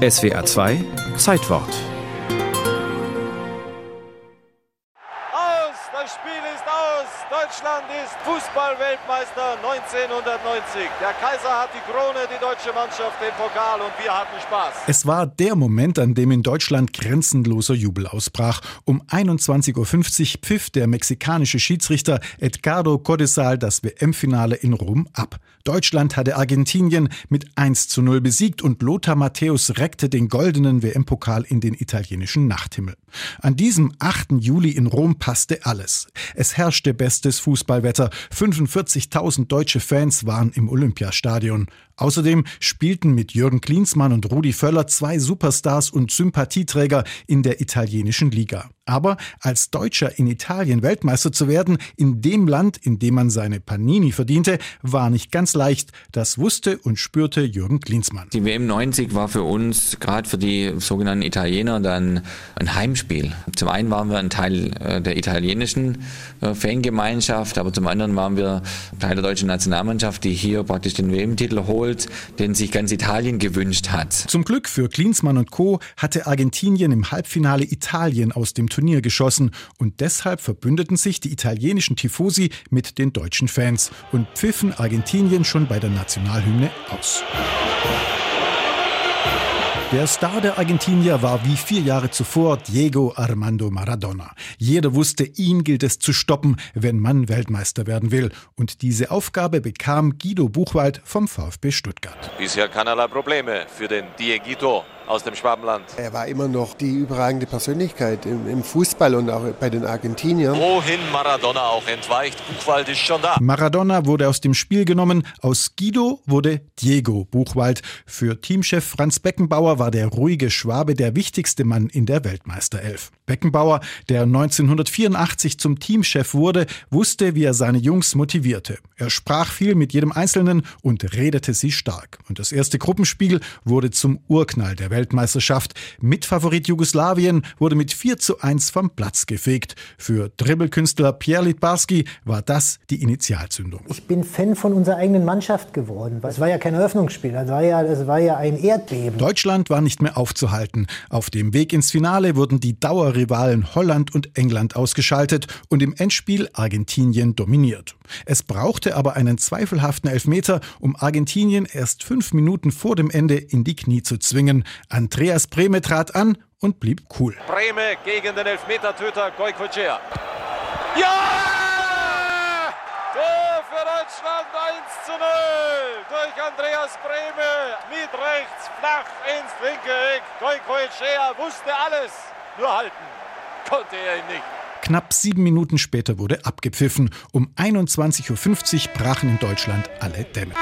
SWA 2 Zeitwort ist aus. Deutschland ist Fußballweltmeister 1990. Der Kaiser hat die Krone, die deutsche Mannschaft den Pokal und wir hatten Spaß. Es war der Moment, an dem in Deutschland grenzenloser Jubel ausbrach. Um 21.50 Uhr pfiff der mexikanische Schiedsrichter Edgardo Codesal das WM-Finale in Rom ab. Deutschland hatte Argentinien mit 1 zu 0 besiegt und Lothar Matthäus reckte den goldenen WM-Pokal in den italienischen Nachthimmel. An diesem 8. Juli in Rom passte alles alles. Es herrschte bestes Fußballwetter. 45.000 deutsche Fans waren im Olympiastadion. Außerdem spielten mit Jürgen Klinsmann und Rudi Völler zwei Superstars und Sympathieträger in der italienischen Liga. Aber als Deutscher in Italien Weltmeister zu werden, in dem Land, in dem man seine Panini verdiente, war nicht ganz leicht. Das wusste und spürte Jürgen Klinsmann. Die WM 90 war für uns, gerade für die sogenannten Italiener, dann ein Heimspiel. Zum einen waren wir ein Teil äh, der italienischen äh, Fangemeinschaft, aber zum anderen waren wir Teil der deutschen Nationalmannschaft, die hier praktisch den WM-Titel holt, den sich ganz Italien gewünscht hat. Zum Glück für Klinsmann und Co. hatte Argentinien im Halbfinale Italien aus dem Turnier Turnier geschossen und deshalb verbündeten sich die italienischen Tifosi mit den deutschen Fans und pfiffen Argentinien schon bei der Nationalhymne aus. Der Star der Argentinier war wie vier Jahre zuvor Diego Armando Maradona. Jeder wusste, ihn gilt es zu stoppen, wenn man Weltmeister werden will. Und diese Aufgabe bekam Guido Buchwald vom VfB Stuttgart. Bisher keinerlei Probleme für den Dieguito aus dem Schwabenland. Er war immer noch die überragende Persönlichkeit im, im, Fußball und auch bei den Argentiniern. Wohin Maradona auch entweicht, Buchwald ist schon da. Maradona wurde aus dem Spiel genommen. Aus Guido wurde Diego Buchwald. Für Teamchef Franz Beckenbauer war der ruhige Schwabe der wichtigste Mann in der Weltmeisterelf. Beckenbauer, der 1984 zum Teamchef wurde, wusste, wie er seine Jungs motivierte. Er sprach viel mit jedem Einzelnen und redete sie stark. Und das erste Gruppenspiel wurde zum Urknall der Welt. Weltmeisterschaft. Mitfavorit Jugoslawien wurde mit 4 zu 1 vom Platz gefegt. Für Dribbelkünstler Pierre Litbarski war das die Initialzündung. Ich bin Fan von unserer eigenen Mannschaft geworden. Es war ja kein Eröffnungsspiel, es war ja, es war ja ein Erdbeben. Deutschland war nicht mehr aufzuhalten. Auf dem Weg ins Finale wurden die Dauerrivalen Holland und England ausgeschaltet und im Endspiel Argentinien dominiert. Es brauchte aber einen zweifelhaften Elfmeter, um Argentinien erst fünf Minuten vor dem Ende in die Knie zu zwingen. Andreas Brehme trat an und blieb cool. Brehme gegen den Elfmetertöter Goikocea. Ja! Tor für Deutschland 1 zu 0 durch Andreas Brehme. Mit rechts flach ins linke Eck. Goikocea wusste alles, nur halten konnte er ihn nicht. Knapp sieben Minuten später wurde abgepfiffen. Um 21.50 Uhr brachen in Deutschland alle Dämme.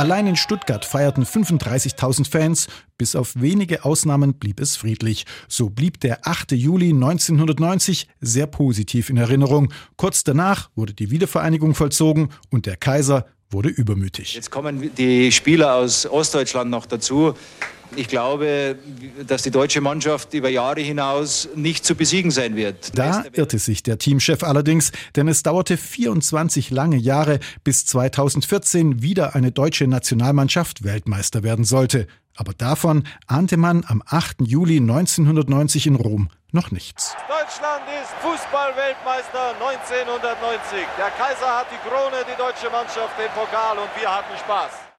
Allein in Stuttgart feierten 35.000 Fans. Bis auf wenige Ausnahmen blieb es friedlich. So blieb der 8. Juli 1990 sehr positiv in Erinnerung. Kurz danach wurde die Wiedervereinigung vollzogen und der Kaiser wurde übermütig. Jetzt kommen die Spieler aus Ostdeutschland noch dazu. Ich glaube, dass die deutsche Mannschaft über Jahre hinaus nicht zu besiegen sein wird. Da irrte sich der Teamchef allerdings, denn es dauerte 24 lange Jahre, bis 2014 wieder eine deutsche Nationalmannschaft Weltmeister werden sollte. Aber davon ahnte man am 8. Juli 1990 in Rom noch nichts. Deutschland ist Fußballweltmeister 1990. Der Kaiser hat die Krone, die deutsche Mannschaft den Pokal und wir hatten Spaß.